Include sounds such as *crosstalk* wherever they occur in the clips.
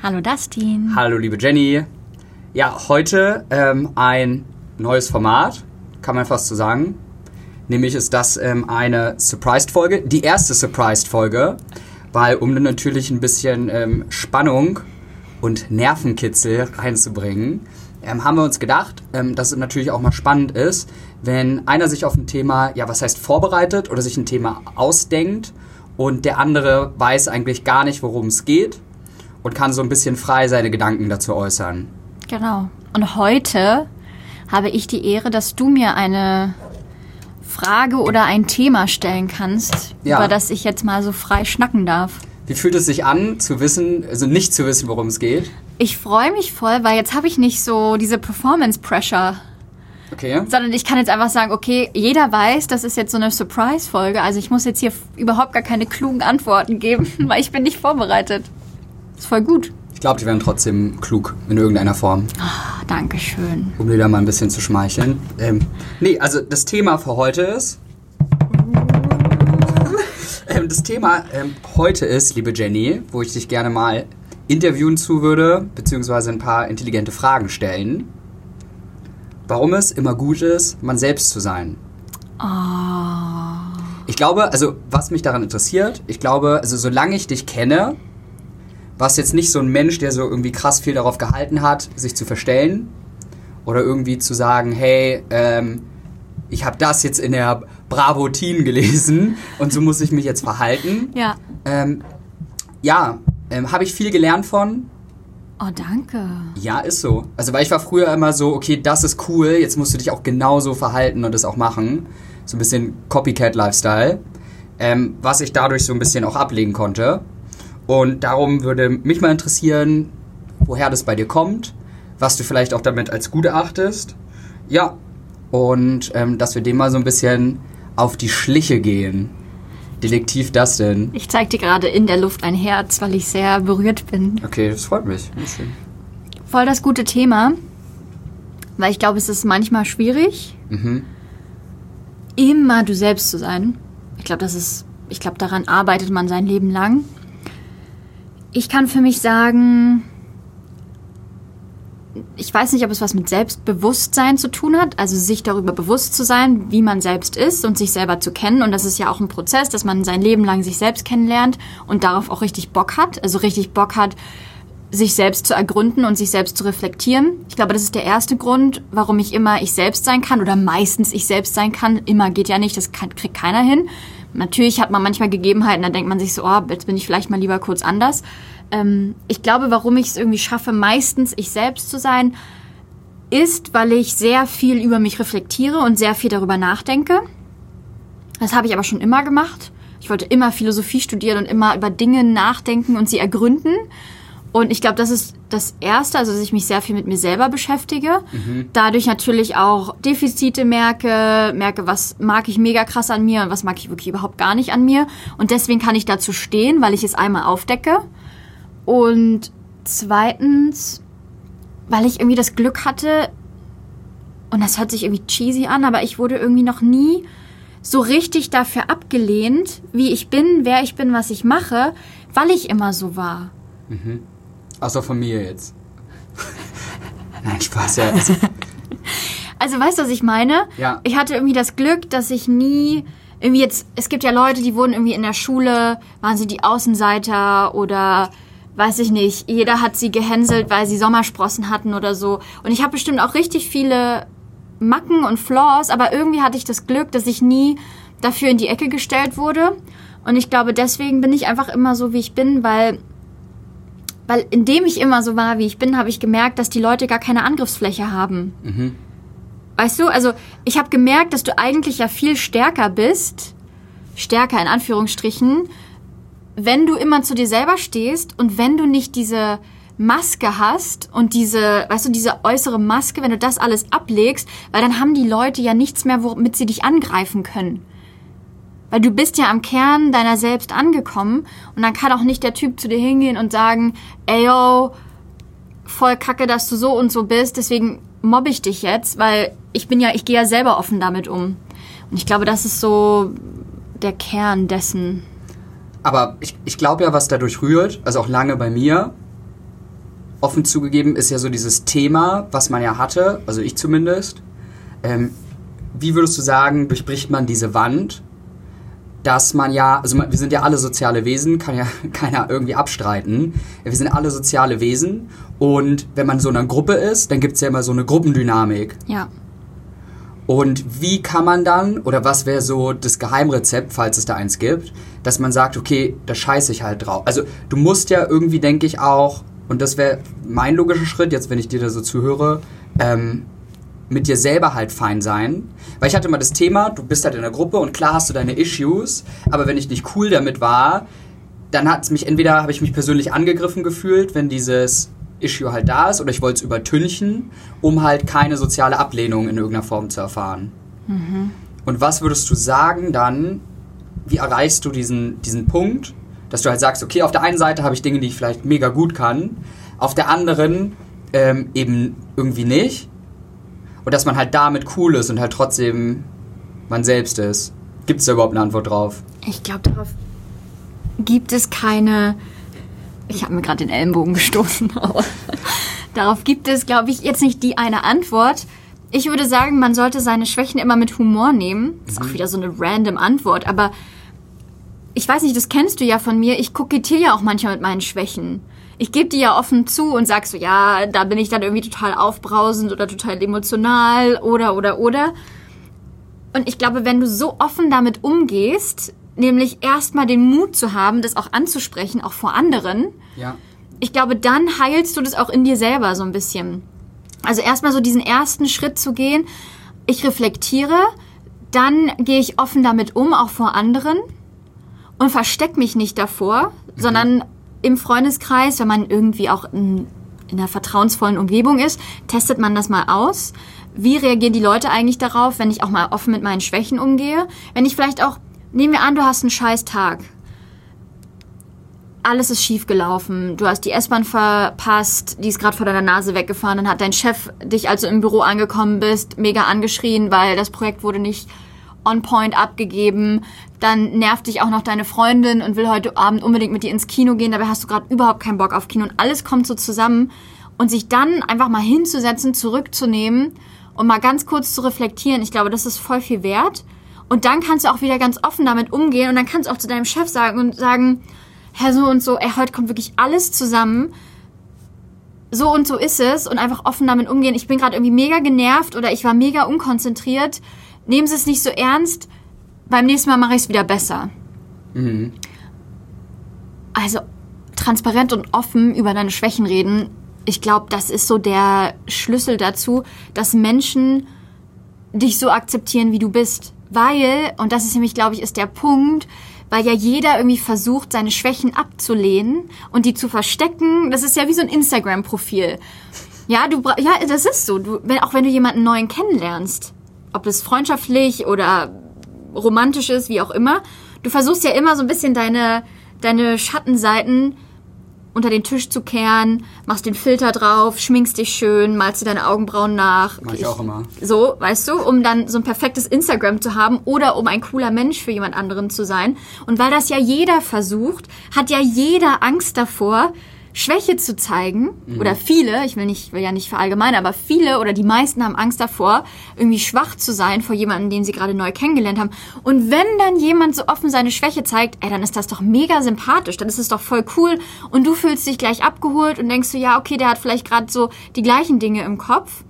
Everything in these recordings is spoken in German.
Hallo Dustin. Hallo liebe Jenny. Ja, heute ähm, ein neues Format, kann man fast so sagen. Nämlich ist das ähm, eine Surprised-Folge, die erste Surprised-Folge, weil um natürlich ein bisschen ähm, Spannung und Nervenkitzel reinzubringen, ähm, haben wir uns gedacht, ähm, dass es natürlich auch mal spannend ist, wenn einer sich auf ein Thema, ja, was heißt vorbereitet oder sich ein Thema ausdenkt und der andere weiß eigentlich gar nicht, worum es geht und kann so ein bisschen frei seine Gedanken dazu äußern. Genau. Und heute habe ich die Ehre, dass du mir eine Frage oder ein Thema stellen kannst, Ja. über das ich jetzt mal so frei schnacken darf. Wie fühlt es sich an, zu wissen, also nicht zu wissen, worum es geht? Ich freue mich voll, weil jetzt habe ich nicht so diese Performance Pressure, Okay. sondern ich kann jetzt einfach sagen, okay, jeder weiß, das ist jetzt so eine Surprise Folge, also ich muss jetzt hier überhaupt gar keine klugen Antworten geben, *laughs* weil ich bin nicht vorbereitet. Ist voll gut. Ich glaube, die werden trotzdem klug in irgendeiner Form, Ah, Dankeschön. um dir da mal ein bisschen zu schmeicheln. Ähm, nee, also das Thema für heute ist. *laughs* ähm, das Thema ähm, heute ist, liebe Jenny, wo ich dich gerne mal interviewen zu würde, beziehungsweise ein paar intelligente Fragen stellen. Warum es immer gut ist, man selbst zu sein. Ah. Ich glaube, also was mich daran interessiert, ich glaube, also solange ich dich kenne, warst jetzt nicht so ein Mensch, der so irgendwie krass viel darauf gehalten hat, sich zu verstellen oder irgendwie zu sagen, hey, ähm, ich habe das jetzt in der Bravo Teen gelesen *laughs* und so muss ich mich jetzt verhalten. Ja. Ähm, ja, ähm, habe ich viel gelernt von. Oh, danke. Ja, ist so. Also, weil ich war früher immer so, okay, das ist cool, jetzt musst du dich auch genauso verhalten und das auch machen. So ein bisschen Copycat-Lifestyle. Ähm, was ich dadurch so ein bisschen auch ablegen konnte. Und darum würde mich mal interessieren, woher das bei dir kommt, was du vielleicht auch damit als gut erachtest. Ja, und ähm, dass wir dem mal so ein bisschen auf die Schliche gehen. Detektiv das denn? Ich zeig dir gerade in der Luft ein Herz, weil ich sehr berührt bin. Okay, das freut mich. Voll das gute Thema, weil ich glaube, es ist manchmal schwierig, Mhm. immer du selbst zu sein. Ich glaube, das ist, ich glaube, daran arbeitet man sein Leben lang. Ich kann für mich sagen, ich weiß nicht, ob es was mit Selbstbewusstsein zu tun hat, also sich darüber bewusst zu sein, wie man selbst ist und sich selber zu kennen. Und das ist ja auch ein Prozess, dass man sein Leben lang sich selbst kennenlernt und darauf auch richtig Bock hat, also richtig Bock hat, sich selbst zu ergründen und sich selbst zu reflektieren. Ich glaube, das ist der erste Grund, warum ich immer ich selbst sein kann oder meistens ich selbst sein kann. Immer geht ja nicht, das kann, kriegt keiner hin. Natürlich hat man manchmal Gegebenheiten, da denkt man sich so, oh, jetzt bin ich vielleicht mal lieber kurz anders. Ähm, ich glaube, warum ich es irgendwie schaffe, meistens ich selbst zu sein, ist, weil ich sehr viel über mich reflektiere und sehr viel darüber nachdenke. Das habe ich aber schon immer gemacht. Ich wollte immer Philosophie studieren und immer über Dinge nachdenken und sie ergründen. Und ich glaube, das ist das Erste, also dass ich mich sehr viel mit mir selber beschäftige. Dadurch natürlich auch Defizite merke, merke, was mag ich mega krass an mir und was mag ich wirklich überhaupt gar nicht an mir. Und deswegen kann ich dazu stehen, weil ich es einmal aufdecke. Und zweitens, weil ich irgendwie das Glück hatte, und das hört sich irgendwie cheesy an, aber ich wurde irgendwie noch nie so richtig dafür abgelehnt, wie ich bin, wer ich bin, was ich mache, weil ich immer so war. Außer von mir jetzt. *laughs* Nein, Spaß, ja. Also, *laughs* Also weißt du, was ich meine? Ja. Ich hatte irgendwie das Glück, dass ich nie irgendwie jetzt, es gibt ja Leute, die wurden irgendwie in der Schule, waren sie die Außenseiter oder weiß ich nicht, jeder hat sie gehänselt, weil sie Sommersprossen hatten oder so. Und ich habe bestimmt auch richtig viele Macken und Flaws, aber irgendwie hatte ich das Glück, dass ich nie dafür in die Ecke gestellt wurde. Und ich glaube, deswegen bin ich einfach immer so, wie ich bin, weil weil indem ich immer so war, wie ich bin, habe ich gemerkt, dass die Leute gar keine Angriffsfläche haben. Weißt du, also ich habe gemerkt, dass du eigentlich ja viel stärker bist, stärker in Anführungsstrichen, wenn du immer zu dir selber stehst und wenn du nicht diese Maske hast und diese, weißt du, diese äußere Maske, wenn du das alles ablegst, weil dann haben die Leute ja nichts mehr, womit sie dich angreifen können. Weil du bist ja am Kern deiner selbst angekommen und dann kann auch nicht der Typ zu dir hingehen und sagen, ey yo, voll kacke, dass du so und so bist, deswegen mobbe ich dich jetzt, weil ich bin ja, ich gehe ja selber offen damit um. Und ich glaube, das ist so der Kern dessen. Aber ich, ich glaube ja, was dadurch rührt, also auch lange bei mir, offen zugegeben, ist ja so dieses Thema, was man ja hatte, also ich zumindest. Ähm, wie würdest du sagen, durchbricht man diese Wand, dass man ja, also wir sind ja alle soziale Wesen, kann ja *laughs* keiner irgendwie abstreiten. Wir sind alle soziale Wesen und wenn man so in einer Gruppe ist, dann gibt es ja immer so eine Gruppendynamik. Ja. Und wie kann man dann, oder was wäre so das Geheimrezept, falls es da eins gibt, dass man sagt, okay, da scheiße ich halt drauf. Also du musst ja irgendwie, denke ich, auch, und das wäre mein logischer Schritt, jetzt wenn ich dir da so zuhöre, ähm, mit dir selber halt fein sein. Weil ich hatte immer das Thema, du bist halt in der Gruppe und klar hast du deine Issues, aber wenn ich nicht cool damit war, dann hat es mich entweder habe ich mich persönlich angegriffen gefühlt, wenn dieses Issue halt da ist, oder ich wollte es übertünchen, um halt keine soziale Ablehnung in irgendeiner Form zu erfahren. Mhm. Und was würdest du sagen dann, wie erreichst du diesen, diesen Punkt, dass du halt sagst, okay, auf der einen Seite habe ich Dinge, die ich vielleicht mega gut kann, auf der anderen ähm, eben irgendwie nicht. Und dass man halt damit cool ist und halt trotzdem man selbst ist. Gibt es da überhaupt eine Antwort drauf? Ich glaube, darauf gibt es keine. Ich habe mir gerade den Ellenbogen gestoßen, *laughs* aber darauf gibt es, glaube ich, jetzt nicht die eine Antwort. Ich würde sagen, man sollte seine Schwächen immer mit Humor nehmen. Das ist mhm. auch wieder so eine random Antwort, aber ich weiß nicht, das kennst du ja von mir. Ich kokettiere ja auch manchmal mit meinen Schwächen ich gebe dir ja offen zu und sag so, ja, da bin ich dann irgendwie total aufbrausend oder total emotional oder oder oder. Und ich glaube, wenn du so offen damit umgehst, nämlich erstmal den Mut zu haben, das auch anzusprechen, auch vor anderen, ja. ich glaube, dann heilst du das auch in dir selber so ein bisschen. Also erstmal so diesen ersten Schritt zu gehen, ich reflektiere, dann gehe ich offen damit um, auch vor anderen und versteck mich nicht davor, mhm. sondern im Freundeskreis, wenn man irgendwie auch in, in einer vertrauensvollen Umgebung ist, testet man das mal aus. Wie reagieren die Leute eigentlich darauf, wenn ich auch mal offen mit meinen Schwächen umgehe? Wenn ich vielleicht auch, nehmen wir an, du hast einen scheiß Tag. Alles ist schief gelaufen. Du hast die S-Bahn verpasst, die ist gerade vor deiner Nase weggefahren. Dann hat dein Chef dich, als du im Büro angekommen bist, mega angeschrien, weil das Projekt wurde nicht on point abgegeben. Dann nervt dich auch noch deine Freundin und will heute Abend unbedingt mit dir ins Kino gehen. Dabei hast du gerade überhaupt keinen Bock auf Kino und alles kommt so zusammen. Und sich dann einfach mal hinzusetzen, zurückzunehmen und mal ganz kurz zu reflektieren, ich glaube, das ist voll viel wert. Und dann kannst du auch wieder ganz offen damit umgehen und dann kannst du auch zu deinem Chef sagen und sagen, Herr so und so, ey, heute kommt wirklich alles zusammen. So und so ist es und einfach offen damit umgehen. Ich bin gerade irgendwie mega genervt oder ich war mega unkonzentriert nehmen Sie es nicht so ernst, beim nächsten Mal mache ich es wieder besser. Mhm. Also transparent und offen über deine Schwächen reden, ich glaube, das ist so der Schlüssel dazu, dass Menschen dich so akzeptieren, wie du bist. Weil, und das ist nämlich, glaube ich, ist der Punkt, weil ja jeder irgendwie versucht, seine Schwächen abzulehnen und die zu verstecken. Das ist ja wie so ein Instagram-Profil. Ja, du, ja, das ist so. Du, wenn, auch wenn du jemanden neuen kennenlernst, ob es freundschaftlich oder romantisch ist, wie auch immer, du versuchst ja immer so ein bisschen deine, deine Schattenseiten unter den Tisch zu kehren, machst den Filter drauf, schminkst dich schön, malst dir deine Augenbrauen nach. Mach ich auch immer. So, weißt du, um dann so ein perfektes Instagram zu haben oder um ein cooler Mensch für jemand anderen zu sein. Und weil das ja jeder versucht, hat ja jeder Angst davor, Schwäche zu zeigen, mhm. oder viele, ich will, nicht, will ja nicht verallgemeinern, aber viele oder die meisten haben Angst davor, irgendwie schwach zu sein vor jemandem, den sie gerade neu kennengelernt haben. Und wenn dann jemand so offen seine Schwäche zeigt, ey, dann ist das doch mega sympathisch, dann ist es doch voll cool und du fühlst dich gleich abgeholt und denkst du, ja, okay, der hat vielleicht gerade so die gleichen Dinge im Kopf.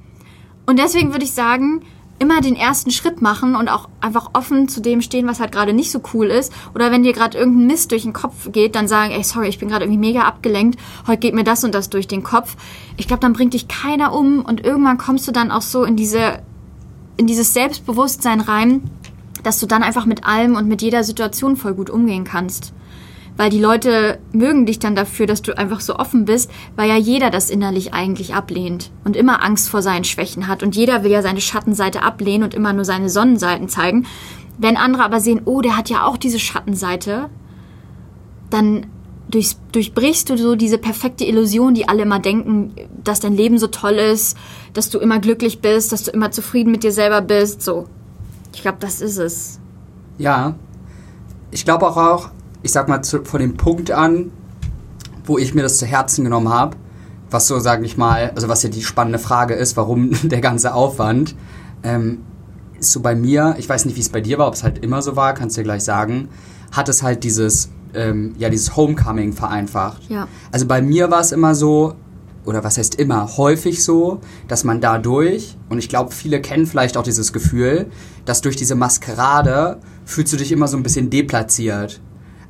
Und deswegen würde ich sagen, immer den ersten Schritt machen und auch einfach offen zu dem stehen, was halt gerade nicht so cool ist. Oder wenn dir gerade irgendein Mist durch den Kopf geht, dann sagen, ey, sorry, ich bin gerade irgendwie mega abgelenkt, heute geht mir das und das durch den Kopf. Ich glaube, dann bringt dich keiner um und irgendwann kommst du dann auch so in diese, in dieses Selbstbewusstsein rein, dass du dann einfach mit allem und mit jeder Situation voll gut umgehen kannst weil die Leute mögen dich dann dafür, dass du einfach so offen bist, weil ja jeder das innerlich eigentlich ablehnt und immer Angst vor seinen Schwächen hat und jeder will ja seine Schattenseite ablehnen und immer nur seine Sonnenseiten zeigen. Wenn andere aber sehen, oh, der hat ja auch diese Schattenseite, dann durch, durchbrichst du so diese perfekte Illusion, die alle immer denken, dass dein Leben so toll ist, dass du immer glücklich bist, dass du immer zufrieden mit dir selber bist. So, ich glaube, das ist es. Ja, ich glaube auch, auch ich sag mal, zu, von dem Punkt an, wo ich mir das zu Herzen genommen habe, was so, sage ich mal, also was ja die spannende Frage ist, warum *laughs* der ganze Aufwand, ähm, ist so bei mir, ich weiß nicht, wie es bei dir war, ob es halt immer so war, kannst du dir gleich sagen, hat es halt dieses, ähm, ja, dieses Homecoming vereinfacht. Ja. Also bei mir war es immer so, oder was heißt immer, häufig so, dass man dadurch, und ich glaube, viele kennen vielleicht auch dieses Gefühl, dass durch diese Maskerade fühlst du dich immer so ein bisschen deplatziert.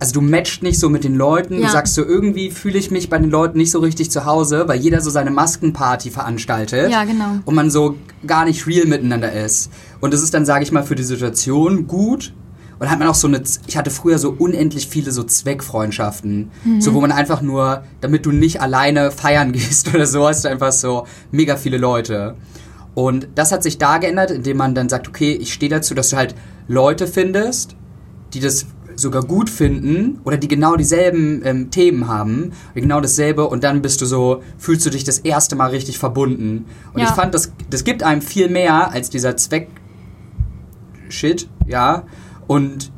Also du matcht nicht so mit den Leuten, du Ja. sagst so, irgendwie fühle ich mich bei den Leuten nicht so richtig zu Hause, weil jeder so seine Maskenparty veranstaltet. Ja, genau. Und man so gar nicht real miteinander ist. Und das ist dann, sage ich mal, für die Situation gut. Und hat man auch so eine, ich hatte früher so unendlich viele so Zweckfreundschaften. So, wo man einfach nur, damit du nicht alleine feiern *laughs* gehst oder so, hast du einfach so mega viele Leute. Und das hat sich da geändert, indem man dann sagt, okay, ich stehe dazu, dass du halt Leute findest, die das sogar gut finden oder die genau dieselben ähm, Themen haben, genau dasselbe und dann bist du so, fühlst du dich das erste Mal richtig verbunden. Und Ja. ich fand, das, das gibt einem viel mehr als dieser Zweck Shit, ja. Und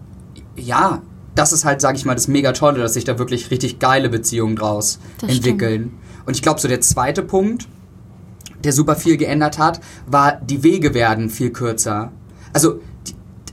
ja, das ist halt, sag ich mal, das mega tolle, dass sich da wirklich richtig geile Beziehungen draus Das entwickeln. Und ich glaube, so der zweite Punkt, der super viel geändert hat, war, die Wege werden viel kürzer. Also,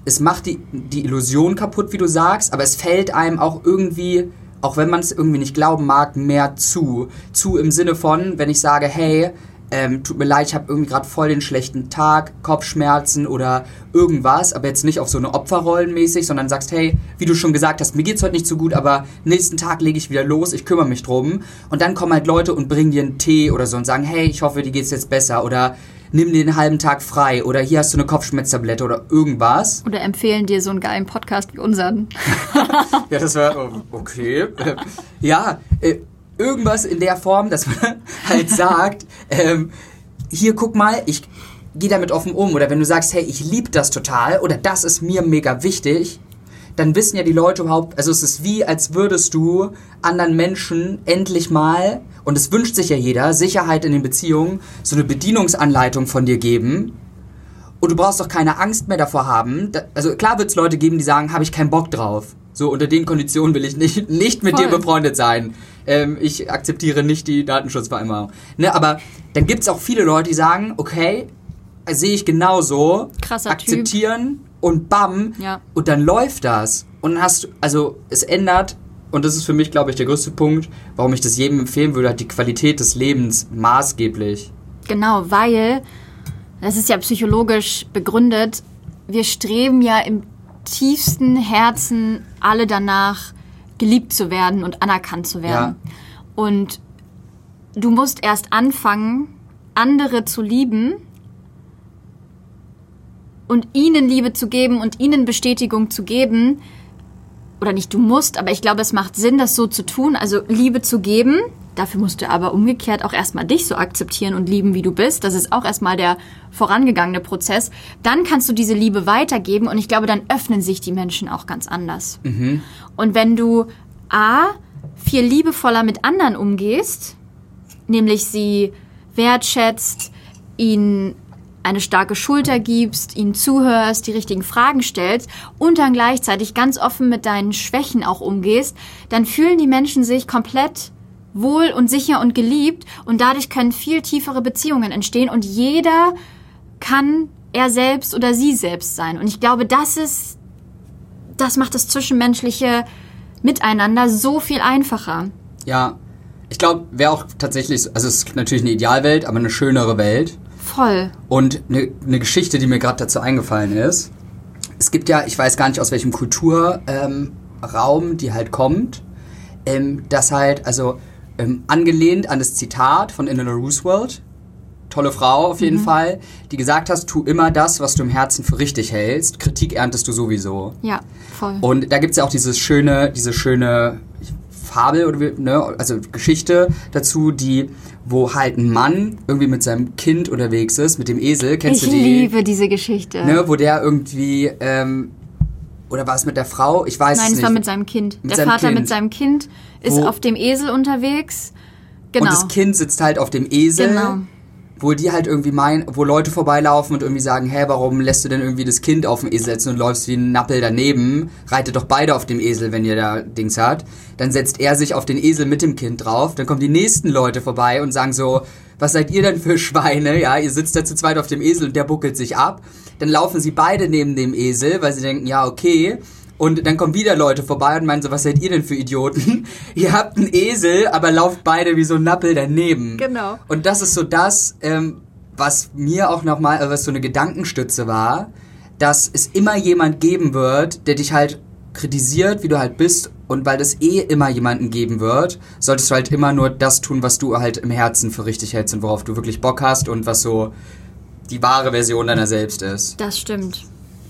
es macht die, die Illusion kaputt, wie du sagst, aber es fällt einem auch irgendwie, auch wenn man es irgendwie nicht glauben mag, mehr zu. Zu im Sinne von, wenn ich sage, hey, ähm, tut mir leid, ich habe irgendwie gerade voll den schlechten Tag, Kopfschmerzen oder irgendwas, aber jetzt nicht auf so eine Opferrollenmäßig, sondern sagst, hey, wie du schon gesagt hast, mir geht's heute nicht so gut, aber nächsten Tag lege ich wieder los, ich kümmere mich drum. Und dann kommen halt Leute und bringen dir einen Tee oder so und sagen, hey, ich hoffe, dir geht's jetzt besser oder nimm dir den halben Tag frei oder hier hast du eine Kopfschmerztablette oder irgendwas. Oder empfehlen dir so einen geilen Podcast wie unseren. *laughs* *laughs* Ja, das war oh, okay. Ja, äh, irgendwas in der Form, dass man *laughs* halt sagt, ähm, hier guck mal, ich gehe damit offen um. Oder wenn du sagst, hey, ich liebe das total oder das ist mir mega wichtig, dann wissen ja die Leute überhaupt, also es ist wie, als würdest du anderen Menschen endlich mal, und es wünscht sich ja jeder, Sicherheit in den Beziehungen, so eine Bedienungsanleitung von dir geben, und du brauchst doch keine Angst mehr davor haben. Also klar wird es Leute geben, die sagen, habe ich keinen Bock drauf. So unter den Konditionen will ich nicht, *laughs* nicht mit dir Voll. befreundet sein. Ähm, ich akzeptiere nicht die Datenschutzvereinbarung. Ne, aber dann gibt es auch viele Leute, die sagen, okay, sehe ich genauso. Krasser Typ. akzeptieren und bam. Ja. Und dann läuft das. Und dann hast du, also es ändert, und das ist für mich, glaube ich, der größte Punkt, warum ich das jedem empfehlen würde, hat die Qualität des Lebens maßgeblich. Genau, weil, das ist ja psychologisch begründet, wir streben ja im tiefsten Herzen alle danach, geliebt zu werden und anerkannt zu werden. Und du musst erst anfangen, andere zu lieben und ihnen Liebe zu geben und ihnen Bestätigung zu geben. Oder nicht du musst, aber ich glaube, es macht Sinn, das so zu tun, also Liebe zu geben. Dafür musst du aber umgekehrt auch erstmal dich so akzeptieren und lieben, wie du bist. Das ist auch erstmal der vorangegangene Prozess. Dann kannst du diese Liebe weitergeben und ich glaube, dann öffnen sich die Menschen auch ganz anders. Und wenn du A, viel liebevoller mit anderen umgehst, nämlich sie wertschätzt, ihnen eine starke Schulter gibst, ihnen zuhörst, die richtigen Fragen stellst und dann gleichzeitig ganz offen mit deinen Schwächen auch umgehst, dann fühlen die Menschen sich komplett wohl und sicher und geliebt und dadurch können viel tiefere Beziehungen entstehen und jeder kann er selbst oder sie selbst sein. Und ich glaube, das ist, das macht das zwischenmenschliche Miteinander so viel einfacher. Ja, ich glaube, wäre auch tatsächlich, so- also es ist natürlich eine Idealwelt, aber eine schönere Welt. Voll. Und eine, eine Geschichte, die mir gerade dazu eingefallen ist. Es gibt ja, ich weiß gar nicht aus welchem Kulturraum ähm, die halt kommt, ähm, das halt, also ähm, angelehnt an das Zitat von Eleanor Roosevelt, tolle Frau auf jeden Fall, die gesagt hast, tu immer das, was du im Herzen für richtig hältst, Kritik erntest du sowieso. Ja, voll. Und da gibt's ja auch dieses schöne, diese schöne Fabel oder wie- ne, also Geschichte dazu, die, wo halt ein Mann irgendwie mit seinem Kind unterwegs ist, mit dem Esel, kennst ich du die? liebe diese Geschichte. Ne, wo der irgendwie, ähm, oder war es mit der Frau? Ich weiß Nein, es es nicht. war mit seinem Kind. Mit der seinem Vater Kind. mit seinem Kind ist Wo- auf dem Esel unterwegs. Genau. Und das Kind sitzt halt auf dem Esel. Genau. Wo die halt irgendwie meinen, wo Leute vorbeilaufen und irgendwie sagen, hä, warum lässt du denn irgendwie das Kind auf den Esel setzen und läufst wie ein Nappel daneben? Reitet doch beide auf dem Esel, wenn ihr da Dings habt. Dann setzt er sich auf den Esel mit dem Kind drauf. Dann kommen die nächsten Leute vorbei und sagen so, was seid ihr denn für Schweine? Ja, ihr sitzt da zu zweit auf dem Esel und der buckelt sich ab. Dann laufen sie beide neben dem Esel, weil sie denken, ja, okay. Und dann kommen wieder Leute vorbei und meinen so, was seid ihr denn für Idioten? *laughs* ihr habt einen Esel, aber lauft beide wie so ein Nappel daneben. Genau. Und das ist so das, ähm, was mir auch nochmal, also was so eine Gedankenstütze war, dass es immer jemand geben wird, der dich halt kritisiert, wie du halt bist. Und weil es eh immer jemanden geben wird, solltest du halt immer nur das tun, was du halt im Herzen für richtig hältst und worauf du wirklich Bock hast und was so die wahre Version deiner selbst ist. Das stimmt.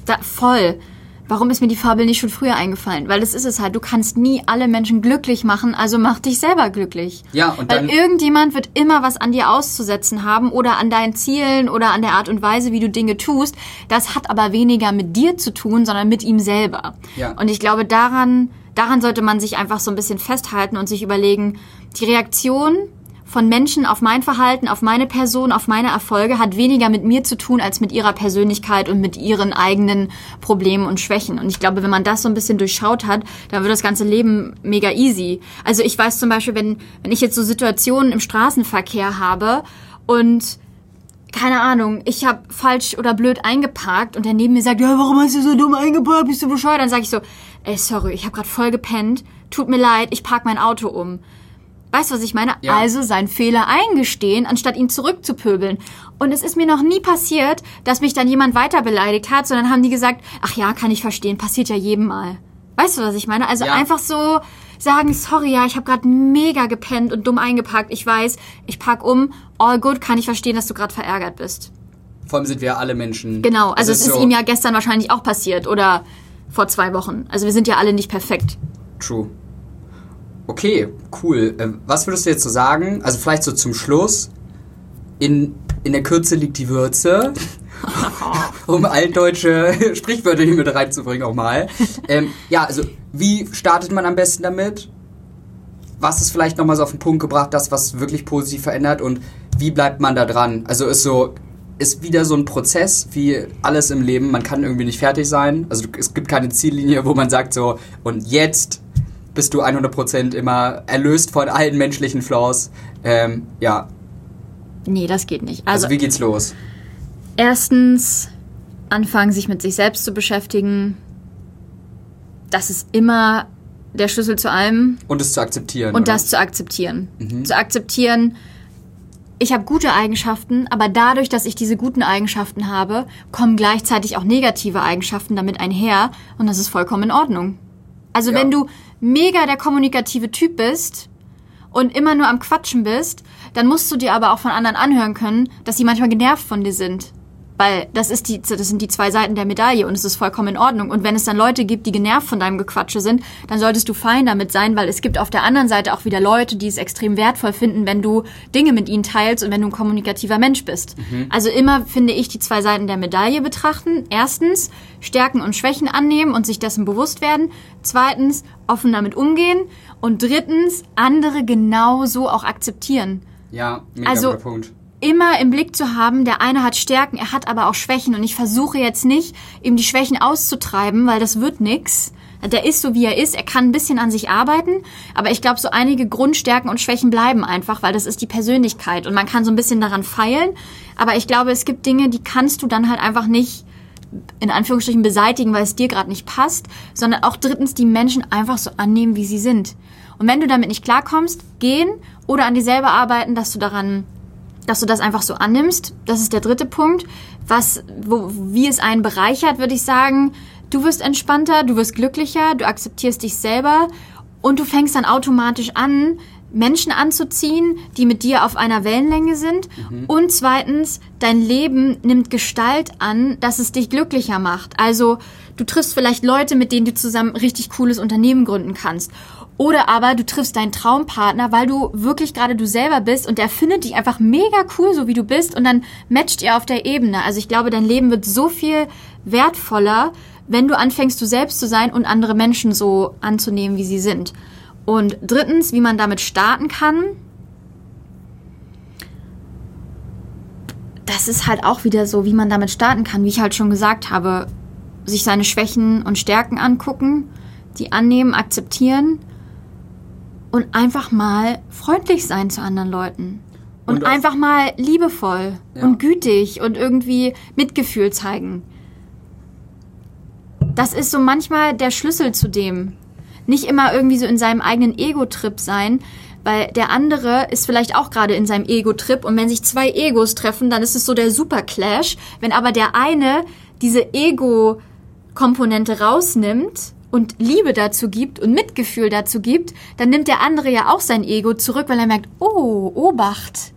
Da, voll. Warum ist mir die Fabel nicht schon früher eingefallen? Weil das ist es halt. Du kannst nie alle Menschen glücklich machen, also mach dich selber glücklich. Ja, und Weil dann. irgendjemand wird immer was an dir auszusetzen haben oder an deinen Zielen oder an der Art und Weise, wie du Dinge tust. Das hat aber weniger mit dir zu tun, sondern mit ihm selber. Ja. Und ich glaube, daran, daran sollte man sich einfach so ein bisschen festhalten und sich überlegen, die Reaktion von Menschen auf mein Verhalten, auf meine Person, auf meine Erfolge hat weniger mit mir zu tun als mit ihrer Persönlichkeit und mit ihren eigenen Problemen und Schwächen. Und ich glaube, wenn man das so ein bisschen durchschaut hat, dann wird das ganze Leben mega easy. Also ich weiß zum Beispiel, wenn, wenn ich jetzt so Situationen im Straßenverkehr habe und keine Ahnung, ich habe falsch oder blöd eingeparkt und der neben mir sagt, ja, warum hast du so dumm eingeparkt, bist du bescheuert? Dann sage ich so, ey, sorry, ich habe gerade voll gepennt, tut mir leid, ich park mein Auto um. Weißt du, was ich meine? Ja. Also seinen Fehler eingestehen, anstatt ihn zurückzupöbeln. Und es ist mir noch nie passiert, dass mich dann jemand weiter beleidigt hat, sondern haben die gesagt, ach ja, kann ich verstehen, passiert ja jedem Mal. Weißt du, was ich meine? Also Ja. einfach so sagen, sorry, ja, ich habe gerade mega gepennt und dumm eingeparkt. Ich weiß, ich park um, all good, kann ich verstehen, dass du gerade verärgert bist. Vor allem sind wir alle Menschen. Genau, also es ist so ihm ja gestern wahrscheinlich auch passiert oder vor zwei Wochen. Also wir sind ja alle nicht perfekt. True. Okay, cool. Ähm, Was würdest du jetzt so sagen? Also vielleicht so zum Schluss. In, in der Kürze liegt die Würze. *laughs* um altdeutsche Sprichwörter hier mit reinzubringen auch mal. Ähm, ja, also wie startet man am besten damit? Was ist vielleicht nochmal so auf den Punkt gebracht, das, was wirklich positiv verändert und wie bleibt man da dran? Also ist so, ist wieder so ein Prozess wie alles im Leben. Man kann irgendwie nicht fertig sein. Also es gibt keine Ziellinie, wo man sagt so, und jetzt bist du 100% immer erlöst von allen menschlichen Flaws. Ähm, ja, Nee, das geht nicht. also, Also, wie geht's los? erstens anfangen, sich mit sich selbst zu beschäftigen. Das ist immer der Schlüssel zu allem. Und es zu akzeptieren. Und oder? das zu akzeptieren. Zu akzeptieren, ich habe gute Eigenschaften, aber dadurch, dass ich diese guten Eigenschaften habe, kommen gleichzeitig auch negative Eigenschaften damit einher und das ist vollkommen in Ordnung. Also Ja. wenn du mega der kommunikative Typ bist und immer nur am Quatschen bist, dann musst du dir aber auch von anderen anhören können, dass sie manchmal genervt von dir sind. Weil das, ist die, das sind die zwei Seiten der Medaille und es ist vollkommen in Ordnung. Und wenn es dann Leute gibt, die genervt von deinem Gequatsche sind, dann solltest du fein damit sein, weil es gibt auf der anderen Seite auch wieder Leute, die es extrem wertvoll finden, wenn du Dinge mit ihnen teilst und wenn du ein kommunikativer Mensch bist. Also immer finde ich die zwei Seiten der Medaille betrachten. Erstens, Stärken und Schwächen annehmen und sich dessen bewusst werden. Zweitens, offen damit umgehen. Und drittens, andere genauso auch akzeptieren Ja, mega Also- Punkt. Immer im Blick zu haben, der eine hat Stärken, er hat aber auch Schwächen. Und ich versuche jetzt nicht, ihm die Schwächen auszutreiben, weil das wird nix. Der ist so, wie er ist, er kann ein bisschen an sich arbeiten, aber ich glaube, so einige Grundstärken und Schwächen bleiben einfach, weil das ist die Persönlichkeit. Und man kann so ein bisschen daran feilen, aber ich glaube, es gibt Dinge, die kannst du dann halt einfach nicht in Anführungsstrichen beseitigen, weil es dir gerade nicht passt, sondern auch drittens die Menschen einfach so annehmen, wie sie sind. Und wenn du damit nicht klarkommst, gehen oder an dir selber arbeiten, dass du daran dass du das einfach so annimmst. Das ist der dritte Punkt. Was, wo, wie es einen bereichert, würde ich sagen, du wirst entspannter, du wirst glücklicher, du akzeptierst dich selber und du fängst dann automatisch an, Menschen anzuziehen, die mit dir auf einer Wellenlänge sind. Und zweitens, dein Leben nimmt Gestalt an, dass es dich glücklicher macht. Also du triffst vielleicht Leute, mit denen du zusammen richtig cooles Unternehmen gründen kannst. Oder aber du triffst deinen Traumpartner, weil du wirklich gerade du selber bist und der findet dich einfach mega cool, so wie du bist und dann matcht ihr auf der Ebene. Also ich glaube, dein Leben wird so viel wertvoller, wenn du anfängst, du selbst zu sein und andere Menschen so anzunehmen, wie sie sind. Und drittens, wie man damit starten kann. das ist halt auch wieder so, wie man damit starten kann, wie ich halt schon gesagt habe, sich seine Schwächen und Stärken angucken, die annehmen, akzeptieren und einfach mal freundlich sein zu anderen Leuten. Und, Und einfach mal liebevoll Ja. und gütig und irgendwie Mitgefühl zeigen. Das ist so manchmal der Schlüssel zu dem. Nicht immer irgendwie so in seinem eigenen Ego-Trip sein, weil der andere ist vielleicht auch gerade in seinem Ego-Trip und wenn sich zwei Egos treffen, dann ist es so der Super-Clash. Wenn aber der eine diese Ego-Komponente rausnimmt und Liebe dazu gibt und Mitgefühl dazu gibt, dann nimmt der andere ja auch sein Ego zurück, weil er merkt, oh, Obacht.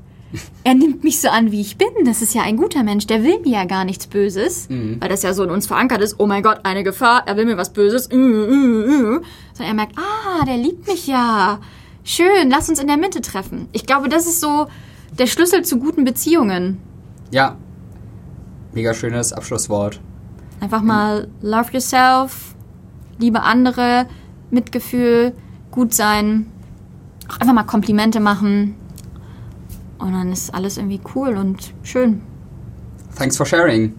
Er nimmt mich so an, wie ich bin. Das ist ja ein guter Mensch. Der will mir ja gar nichts Böses. Weil das ja so in uns verankert ist. Oh mein Gott, eine Gefahr. Er will mir was Böses. Mm, mm, mm. Sondern er merkt, ah, der liebt mich ja. Schön, lass uns in der Mitte treffen. Ich glaube, das ist so der Schlüssel zu guten Beziehungen. Ja. Mega schönes Abschlusswort. Einfach mal love yourself, liebe andere, Mitgefühl, gut sein. Auch einfach mal Komplimente machen. Und dann ist alles irgendwie cool und schön. Thanks for sharing.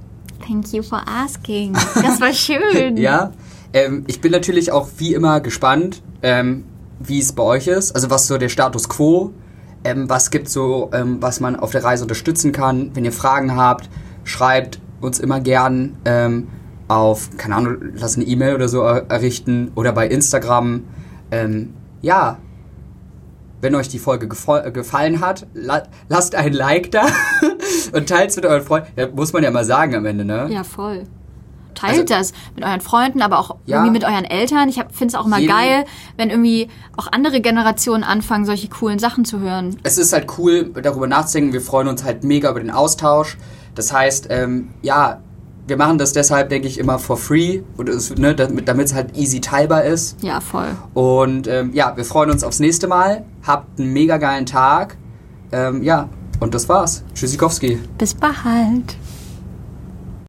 Thank you for asking. Das war *laughs* schön. Ja, ähm, ich bin natürlich auch wie immer gespannt, ähm, wie es bei euch ist. Also was so der Status quo, ähm, was gibt so, ähm, was man auf der Reise unterstützen kann. Wenn ihr Fragen habt, schreibt uns immer gern ähm, auf, keine Ahnung, lasst eine E-Mail oder so er errichten oder bei Instagram. Ähm, ja, wenn euch die Folge äh, gefallen hat, la lasst ein Like da *laughs* und teilt es mit euren Freunden. Ja, muss man ja mal sagen am Ende, ne? Ja, voll. Teilt das mit euren Freunden, aber auch Ja. irgendwie mit euren Eltern. Ich finde es auch immer Jeden- geil, wenn irgendwie auch andere Generationen anfangen, solche coolen Sachen zu hören. es ist halt cool, darüber nachzudenken. Wir freuen uns halt mega über den Austausch. Das heißt, ähm, ja, wir machen das deshalb, denke ich, immer for free, ne, damit es halt easy teilbar ist. Ja, voll. Und ähm, ja, wir freuen uns aufs nächste Mal. Habt einen mega geilen Tag. Ähm, ja, und das war's. Tschüssikowski. Bis bald.